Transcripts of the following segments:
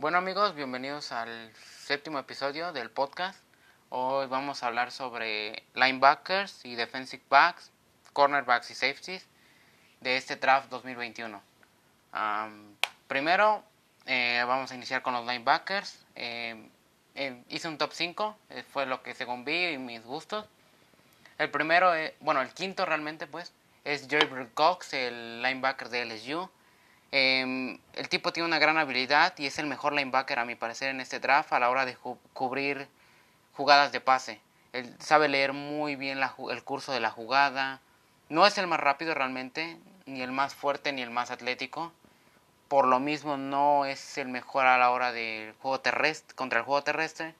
Bueno amigos, bienvenidos al séptimo episodio del podcast. Hoy vamos a hablar sobre linebackers y defensive backs, cornerbacks y safeties de este draft 2021. primero eh, vamos a iniciar con los linebackers. Eh, eh, hice un top 5, fue lo que según vi y mis gustos. El primero, bueno, el quinto realmente pues, es Jerry Cox, el linebacker de LSU. Em, el tipo tiene una gran habilidad y es el mejor linebacker a mi parecer en este draft a la hora de cubrir jugadas de pase. Él sabe leer muy bien el curso de la jugada. No es el más rápido realmente, ni el más fuerte, ni el más atlético. Por lo mismo no es el mejor a la hora del juego terrestre, contra el juego terrestre.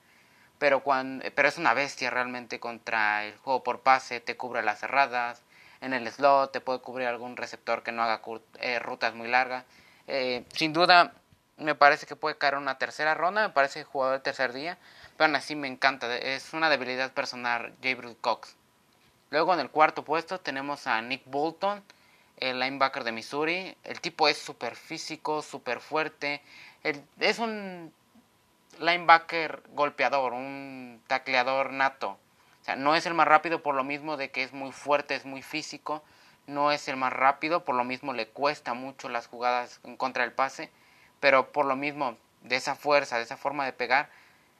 Pero, pero es una bestia realmente contra el juego por pase. Te cubre las cerradas, en el slot, te puede cubrir algún receptor que no haga eh, rutas muy largas. Eh, sin duda, me parece que puede caer una tercera ronda, me parece jugador de tercer día, pero aún así me encanta, es una debilidad personal Gabriel Cox. Luego en el cuarto puesto tenemos a Nick Bolton, el linebacker de Missouri. El tipo es súper físico, súper fuerte. es un linebacker golpeador, un tacleador nato. O sea, no es el más rápido por lo mismo de que es muy fuerte, es muy físico. No es el más rápido, por lo mismo le cuesta mucho las jugadas en contra del pase. Pero por lo mismo de esa fuerza, de esa forma de pegar,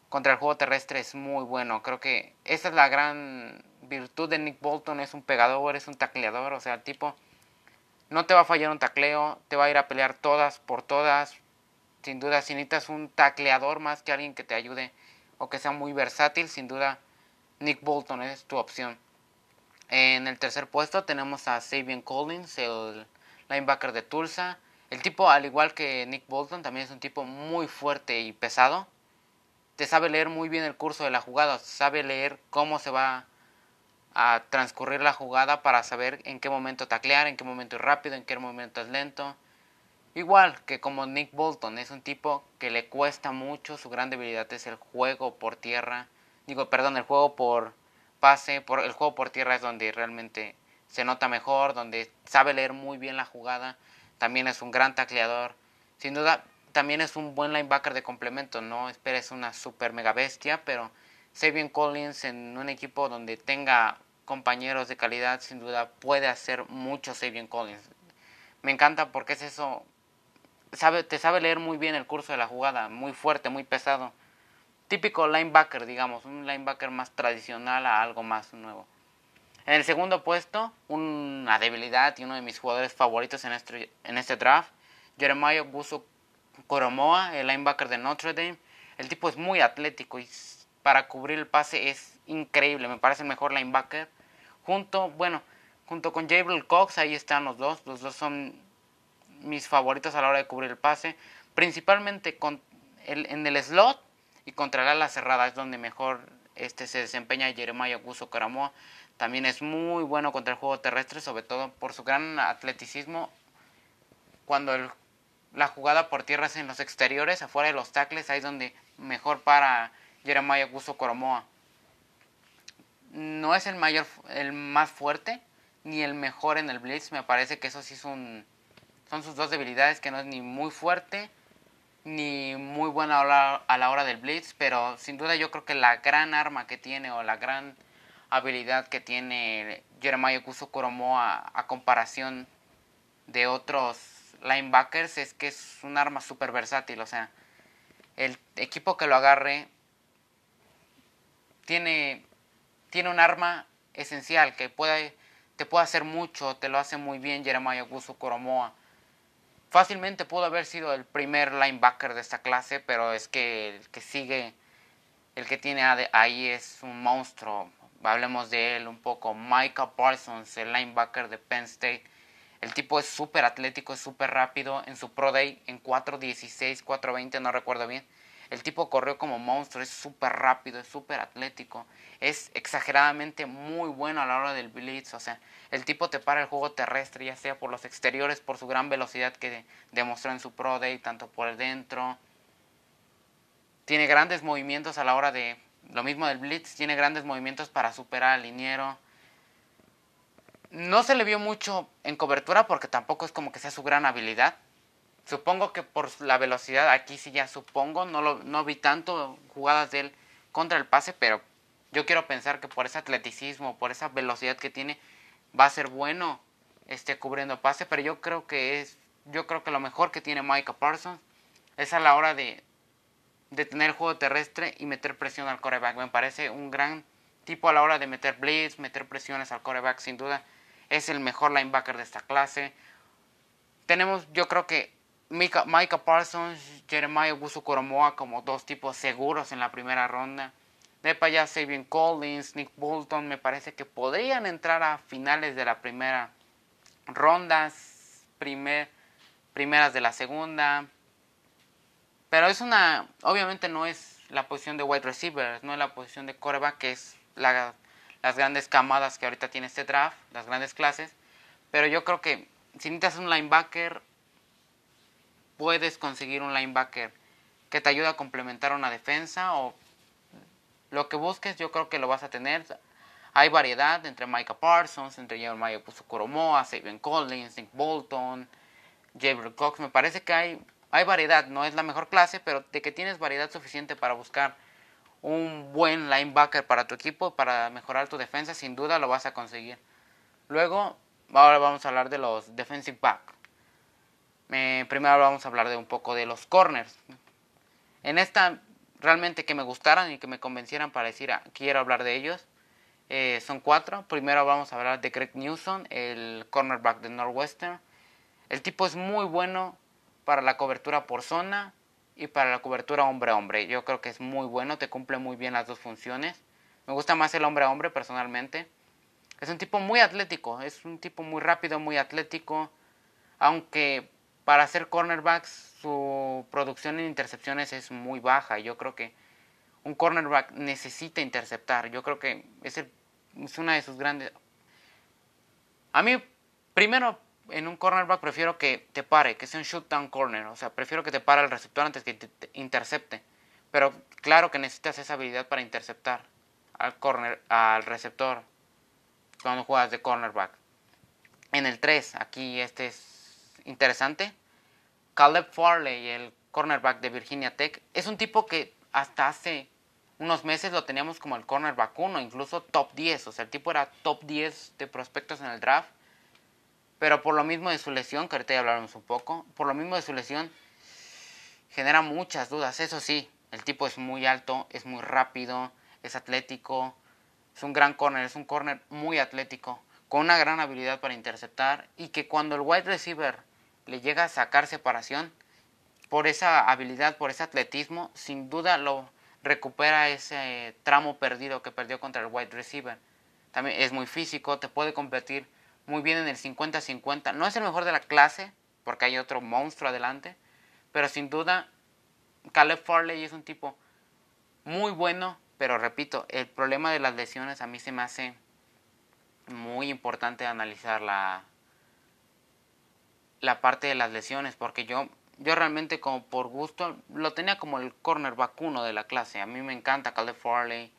contra el juego terrestre es muy bueno. Creo que esa es la gran virtud de Nick Bolton. Es un pegador, es un tacleador. O sea, el tipo no te va a fallar un tacleo, te va a ir a pelear todas por todas. Sin duda, si necesitas un tacleador más que alguien que te ayude o que sea muy versátil, sin duda Nick Bolton es tu opción. En el tercer puesto tenemos a Sabian Collins, el linebacker de Tulsa. El tipo, al igual que Nick Bolton, también es un tipo muy fuerte y pesado. Te sabe leer muy bien el curso de la jugada, sabe leer cómo se va a transcurrir la jugada para saber en qué momento taclear, en qué momento es rápido, en qué momento es lento. Igual que como Nick Bolton, es un tipo que le cuesta mucho, su gran debilidad es el juego por tierra digo, perdón, el juego por pase, por el juego por tierra es donde realmente se nota mejor, donde sabe leer muy bien la jugada, también es un gran tacleador. Sin duda, también es un buen linebacker de complemento, no esperes una super mega bestia, pero Sabian Collins en un equipo donde tenga compañeros de calidad, sin duda puede hacer mucho Sabian Collins. Me encanta porque es eso, sabe, te sabe leer muy bien el curso de la jugada, muy fuerte, muy pesado típico linebacker, digamos, un linebacker más tradicional a algo más nuevo. En el segundo puesto, una debilidad y uno de mis jugadores favoritos en este, en este draft, Jeremiah Buso Coromoa, el linebacker de Notre Dame. El tipo es muy atlético y para cubrir el pase es increíble, me parece el mejor linebacker. Junto, bueno, junto con Jabril Cox, ahí están los dos, los dos son mis favoritos a la hora de cubrir el pase, principalmente con el, en el slot y contra la cerrada es donde mejor este se desempeña Jeremiah Guso Caramoa. También es muy bueno contra el juego terrestre, sobre todo por su gran atleticismo. Cuando la jugada por tierra es en los exteriores, afuera de los tackles, ahí es donde mejor para Jeremiah Guso Caramoa. No es el mayor, el más fuerte, ni el mejor en el blitz. Me parece que eso sí son, son sus dos debilidades, que no es ni muy fuerte ni muy buena a la, hora del blitz, pero sin duda yo creo que la gran arma que tiene o la gran habilidad que tiene Jeremiah Kuso Koromoa a comparación de otros linebackers es que es un arma súper versátil, o sea, el equipo que lo agarre tiene, tiene un arma esencial que puede, te puede hacer mucho, te lo hace muy bien Jeremiah Kuso Koromoa Fácilmente pudo haber sido el primer linebacker de esta clase, pero es que el que sigue, el que tiene ahí es un monstruo. Hablemos de él un poco. Micah Parsons, el linebacker de Penn State. El tipo es súper atlético, es súper rápido. En su Pro Day, en 4.16, 4.20, no recuerdo bien. El tipo corrió como monstruo, es súper rápido, es súper atlético. Es exageradamente muy bueno a la hora del blitz. O sea, el tipo te para el juego terrestre, ya sea por los exteriores, por su gran velocidad que demostró en su Pro Day, tanto por el dentro. Tiene grandes movimientos a la hora de. Lo mismo del Blitz, tiene grandes movimientos para superar al liniero. No se le vio mucho en cobertura porque tampoco es como que sea su gran habilidad. Supongo que por la velocidad, aquí sí ya supongo, no, lo, no vi tanto jugadas de él contra el pase, pero yo quiero pensar que por ese atleticismo, por esa velocidad que tiene, va a ser bueno este, cubriendo pase, pero yo creo que es, yo creo que lo mejor que tiene Micah Parsons es a la hora de, de tener juego terrestre y meter presión al coreback. Me parece un gran tipo a la hora de meter blitz, meter presiones al coreback, sin duda. Es el mejor linebacker de esta clase. Tenemos, yo creo que Micah, Parsons, Jeremiah Busu Koromoa como dos tipos seguros en la primera ronda. De para allá, Sabian Collins, Nick Bolton, me parece que podrían entrar a finales de la primera ronda, primer, primeras de la segunda. Pero es una, obviamente no es la posición de wide receiver, no es la posición de coreback, que es la, las grandes camadas que ahorita tiene este draft, las grandes clases. Pero yo creo que si necesitas un linebacker, puedes conseguir un linebacker que te ayude a complementar una defensa o lo que busques, yo creo que lo vas a tener. Hay variedad entre Micah Parsons, entre Jeremiah Koromoa, Sabian Collins, Nick Bolton, Gabriel Cox. Me parece que hay, hay variedad, no es la mejor clase, pero de que tienes variedad suficiente para buscar un buen linebacker para tu equipo, para mejorar tu defensa, sin duda lo vas a conseguir. Luego, ahora vamos a hablar de los defensive back. Primero vamos a hablar de un poco de los corners. En esta, realmente que me gustaran y que me convencieran para decir, ah, quiero hablar de ellos, eh, son cuatro. Primero vamos a hablar de Greg Newsom, el cornerback de Northwestern. El tipo es muy bueno para la cobertura por zona, y para la cobertura hombre-hombre. Yo creo que es muy bueno, te cumple muy bien las dos funciones. Me gusta más el hombre-hombre personalmente. Es un tipo muy atlético, es un tipo muy rápido, muy atlético. Aunque para ser cornerbacks su producción en intercepciones es muy baja. Yo creo que un cornerback necesita interceptar. Yo creo que es, es una de sus grandes... A mí, primero, en un cornerback prefiero que te pare, que sea un shoot down corner. O sea, prefiero que te pare el receptor antes que te, intercepte. Pero claro que necesitas esa habilidad para interceptar al corner, al receptor cuando juegas de cornerback. En el 3, aquí este es interesante. Caleb Farley, el cornerback de Virginia Tech, es un tipo que hasta hace unos meses lo teníamos como el cornerback 1, incluso top 10. O sea, el tipo era top 10 de prospectos en el draft pero por lo mismo de su lesión, que ahorita ya hablaremos un poco, por lo mismo de su lesión, genera muchas dudas. Eso sí, el tipo es muy alto, es muy rápido, es atlético, es un gran corner, es un corner muy atlético, con una gran habilidad para interceptar y que cuando el wide receiver le llega a sacar separación, por esa habilidad, por ese atletismo, sin duda lo recupera ese tramo perdido que perdió contra el wide receiver. También es muy físico, te puede competir muy bien en el 50-50. No es el mejor de la clase, porque hay otro monstruo adelante, pero sin duda Caleb Farley es un tipo muy bueno, pero repito, el problema de las lesiones a mí se me hace muy importante analizar la, la parte de las lesiones, porque yo, yo realmente como por gusto lo tenía como el corner vacuno de la clase. A mí me encanta Caleb Farley.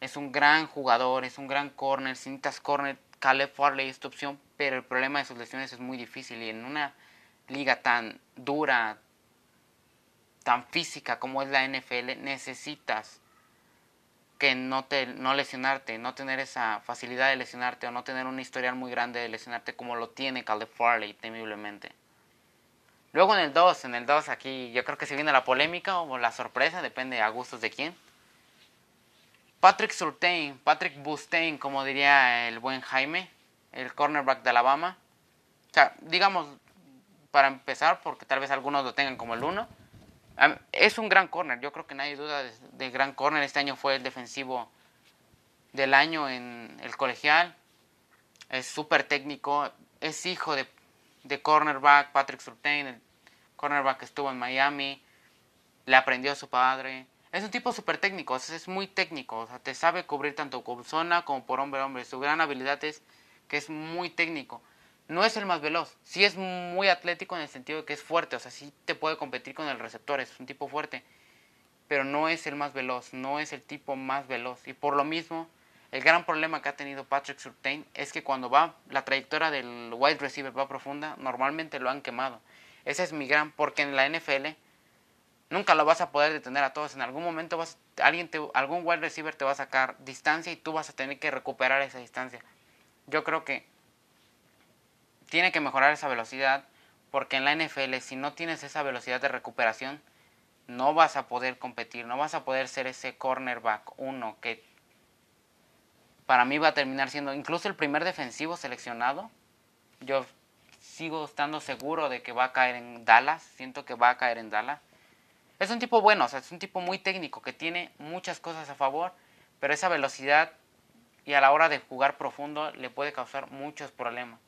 Es un gran jugador, es un gran corner, cintas corner Caleb Farley esta opción, pero el problema de sus lesiones es muy difícil y en una liga tan dura, tan física como es la NFL, necesitas que no, te, no lesionarte, no tener esa facilidad de lesionarte o no tener un historial muy grande de lesionarte como lo tiene Caleb Farley, temiblemente. Luego en el 2, en el 2 aquí yo creo que se viene la polémica o la sorpresa, depende a gustos de quién. Patrick Surtain, Patrick Bustain, como diría el buen Jaime, el cornerback de Alabama. O sea, digamos, para empezar, porque tal vez algunos lo tengan como el uno, es un gran corner. Yo creo que nadie duda de, gran corner. Este año fue el defensivo del año en el colegial. Es súper técnico. Es hijo de, de cornerback, Patrick Surtain, el cornerback que estuvo en Miami. Le aprendió a su padre. Es un tipo súper técnico, es muy técnico, te sabe cubrir tanto por zona como por hombre a hombre. Su gran habilidad es que es muy técnico. No es el más veloz, sí es muy atlético en el sentido de que es fuerte, o sea, sí te puede competir con el receptor, es un tipo fuerte, pero no es el más veloz, no es el tipo más veloz. Y por lo mismo, el gran problema que ha tenido Patrick Surtain es que cuando va, la trayectoria del wide receiver va profunda, normalmente lo han quemado. Ese es mi gran, porque en la NFL nunca lo vas a poder detener a todos. En algún momento vas, alguien te, algún wide receiver te va a sacar distancia y tú vas a tener que recuperar esa distancia. Yo creo que tiene que mejorar esa velocidad porque en la NFL si no tienes esa velocidad de recuperación no vas a poder competir, no vas a poder ser ese cornerback uno que para mí va a terminar siendo incluso el primer defensivo seleccionado. Yo sigo estando seguro de que va a caer en Dallas, siento que va a caer en Dallas. Es un tipo bueno, es un tipo muy técnico que tiene muchas cosas a favor, pero esa velocidad y a la hora de jugar profundo le puede causar muchos problemas.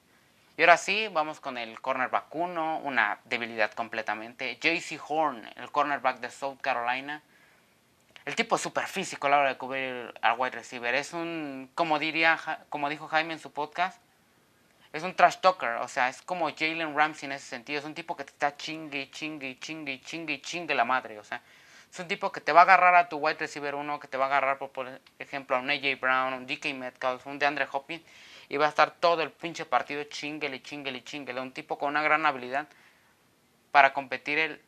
Y ahora sí, vamos con el cornerback 1, una debilidad completamente. JC Horn, el cornerback de South Carolina. El tipo es súper físico a la hora de cubrir al wide receiver. Es un, como, diría, como dijo Jaime en su podcast, es un trash talker. O sea, es como Jalen Ramsey en ese sentido. Es un tipo que te está chingue, chingue, chingue, chingue, chingue la madre. O sea, es un tipo que te va a agarrar a tu wide receiver 1, que te va a agarrar, por, por ejemplo, a un AJ Brown, un DK Metcalf, un DeAndre Hopkins y va a estar todo el pinche partido chinguele, chinguele, chinguele. Un tipo con una gran habilidad para competir el,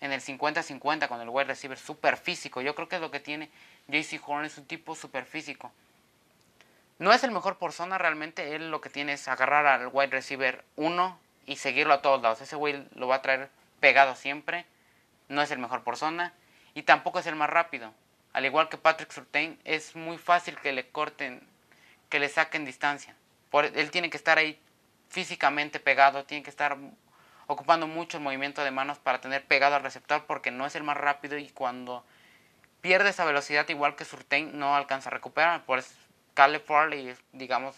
en el 50-50 con el wide receiver super físico. Yo creo que es lo que tiene JC Horn, es un tipo super físico. No es el mejor por zona realmente, él lo que tiene es agarrar al wide receiver 1 y seguirlo a todos lados. Ese güey lo va a traer pegado siempre. No es el mejor por zona y tampoco es el más rápido. Al igual que Patrick Surtain, es muy fácil que le corten, que le saquen distancia. Por, él tiene que estar ahí físicamente pegado, tiene que estar ocupando mucho el movimiento de manos para tener pegado al receptor porque no es el más rápido y cuando pierde esa velocidad igual que Surtain no alcanza a recuperar. Por eso Caleb Farley, digamos,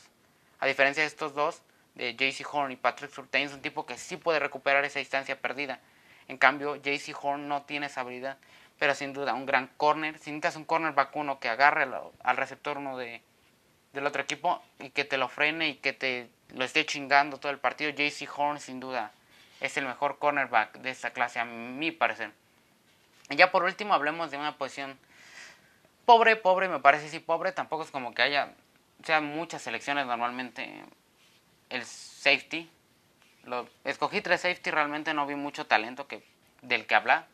a diferencia de estos dos, de JC Horn y Patrick Surtain, es un tipo que sí puede recuperar esa distancia perdida. En cambio, JC Horn no tiene esa habilidad, pero sin duda un gran corner. Si necesitas un corner vacuno que agarre al receptor uno de, del otro equipo y que te lo frene y que te lo esté chingando todo el partido, JC Horn sin duda es el mejor cornerback de esta clase, a mi parecer. Y ya por último hablemos de una posición pobre, pobre, me parece sí pobre, tampoco es como que haya, sea muchas selecciones normalmente el safety. Lo, escogí tres safety, realmente no vi mucho talento que, del que hablar.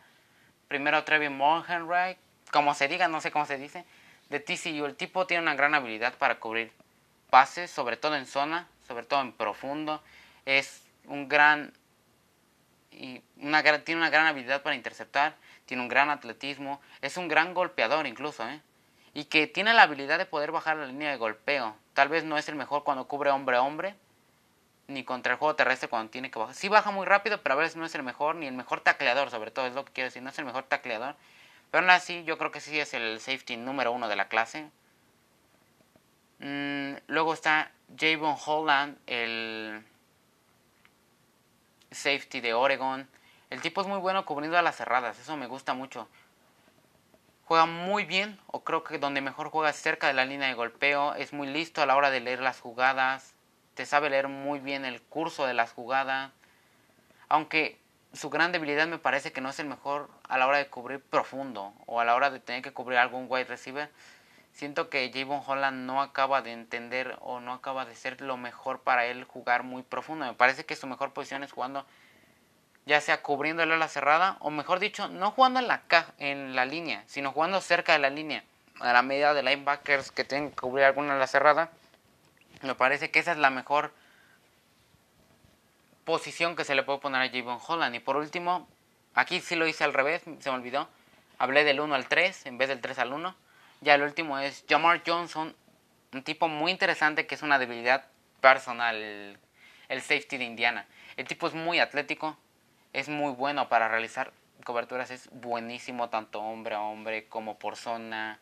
Primero Trevin Monhenry, como se diga, no sé cómo se dice, de TCU. El tipo tiene una gran habilidad para cubrir pases, sobre todo en zona, sobre todo en profundo. Es un gran y una, tiene una gran habilidad para interceptar, tiene un gran atletismo, es un gran golpeador incluso, ¿eh? y que tiene la habilidad de poder bajar la línea de golpeo. Tal vez no es el mejor cuando cubre hombre a hombre, ni contra el juego terrestre cuando tiene que bajar. Sí baja muy rápido, pero a veces no es el mejor, ni el mejor tacleador, sobre todo, es lo que quiero decir, no es el mejor tacleador. Pero aún así, yo creo que sí es el safety número uno de la clase. Mm, luego está Javon Holland, el safety de Oregon. El tipo es muy bueno cubriendo a las cerradas, eso me gusta mucho. Juega muy bien, o creo que donde mejor juega es cerca de la línea de golpeo. Es muy listo a la hora de leer las jugadas. Te sabe leer muy bien el curso de las jugadas. Aunque su gran debilidad me parece que no es el mejor a la hora de cubrir profundo o a la hora de tener que cubrir algún wide receiver. Siento que Javon Holland no acaba de entender o no acaba de ser lo mejor para él jugar muy profundo. Me parece que su mejor posición es jugando ya sea cubriendo la cerrada o mejor dicho, no jugando en la en la línea, sino jugando cerca de la línea, a la medida de linebackers que tienen que cubrir alguna la cerrada. Me parece que esa es la mejor posición que se le puede poner a Javon Holland. Y por último, aquí sí lo hice al revés, se me olvidó. Hablé del 1 al 3 en vez del 3 al 1. Ya el último es Jamar Johnson, un tipo muy interesante que es una debilidad personal, el, safety de Indiana. El tipo es muy atlético, es muy bueno para realizar coberturas, es buenísimo tanto hombre a hombre como por zona.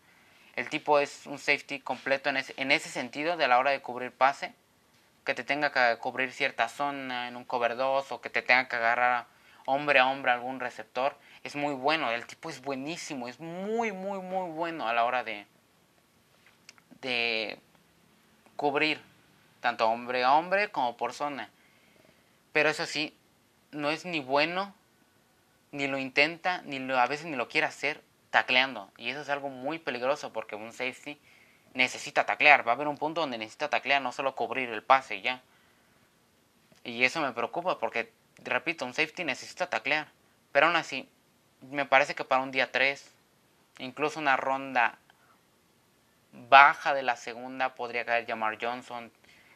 El tipo es un safety completo en ese sentido de la hora de cubrir pase, que te tenga que cubrir cierta zona en un cover 2 o que te tenga que agarrar hombre a hombre algún receptor es muy bueno, el tipo es buenísimo, es muy, muy, muy bueno a la hora de, de cubrir tanto hombre a hombre como por zona. Pero eso sí, no es ni bueno, ni lo intenta, ni lo, a veces ni lo quiere hacer tacleando. Y eso es algo muy peligroso porque un safety necesita taclear. Va a haber un punto donde necesita taclear, no solo cubrir el pase ya. Y eso me preocupa porque repito, un safety necesita taclear. Pero aún así, me parece que para un día 3, incluso una ronda baja de la segunda podría caer Jamar Johnson.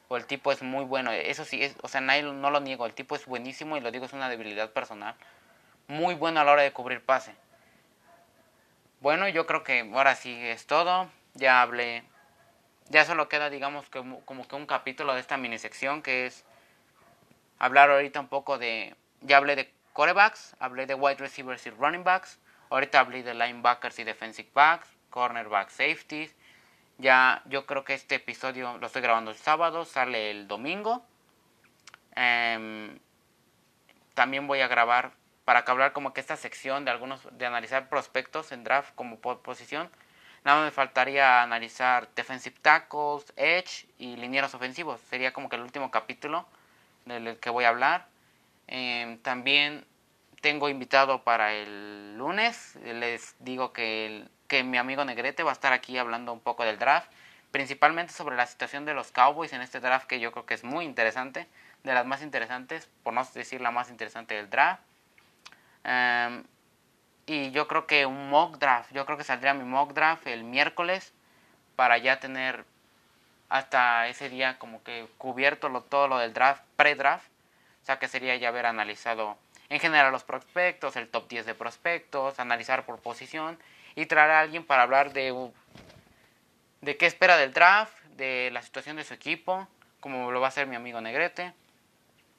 O el tipo es muy bueno. Eso sí, es, o sea, no lo niego. El tipo es buenísimo y lo digo, es una debilidad personal. Muy bueno a la hora de cubrir pase. Bueno, yo creo que ahora sí es todo. Ya hablé. Ya solo queda, digamos, que, como que un capítulo de esta mini sección que es hablar ahorita un poco de. Ya hablé de corebacks, hablé de wide receivers y running backs. Ahorita hablé de linebackers y defensive backs, cornerbacks, safeties. Ya yo creo que este episodio lo estoy grabando el sábado, sale el domingo. Em, también voy a grabar para hablar como que esta sección de algunos de analizar prospectos en draft como posición. Nada me faltaría analizar defensive tackles, edge y linieros ofensivos. Sería como que el último capítulo del que voy a hablar. Em, también tengo invitado para el lunes. Les digo que, que mi amigo Negrete va a estar aquí hablando un poco del draft. Principalmente sobre la situación de los Cowboys en este draft que yo creo que es muy interesante. De las más interesantes, por no decir la más interesante del draft. Em, y yo creo que un mock draft. Yo creo que saldría mi mock draft el miércoles para ya tener hasta ese día como que cubierto lo, todo lo del draft, pre-draft. O sea que sería ya haber analizado en general los prospectos, el top 10 de prospectos, analizar por posición y traer a alguien para hablar de, de qué espera del draft, de la situación de su equipo, como lo va a hacer mi amigo Negrete.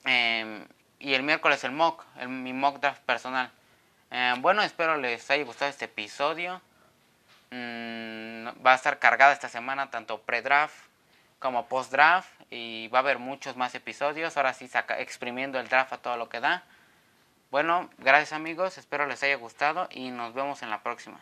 Em, y el miércoles el mock, el, mi mock draft personal. Em, bueno, espero les haya gustado este episodio. Mm, va a estar cargada esta semana tanto pre-draft como post-draft y va a haber muchos más episodios. Ahora sí, saca, exprimiendo el draft a todo lo que da. Bueno, gracias amigos, espero les haya gustado y nos vemos en la próxima.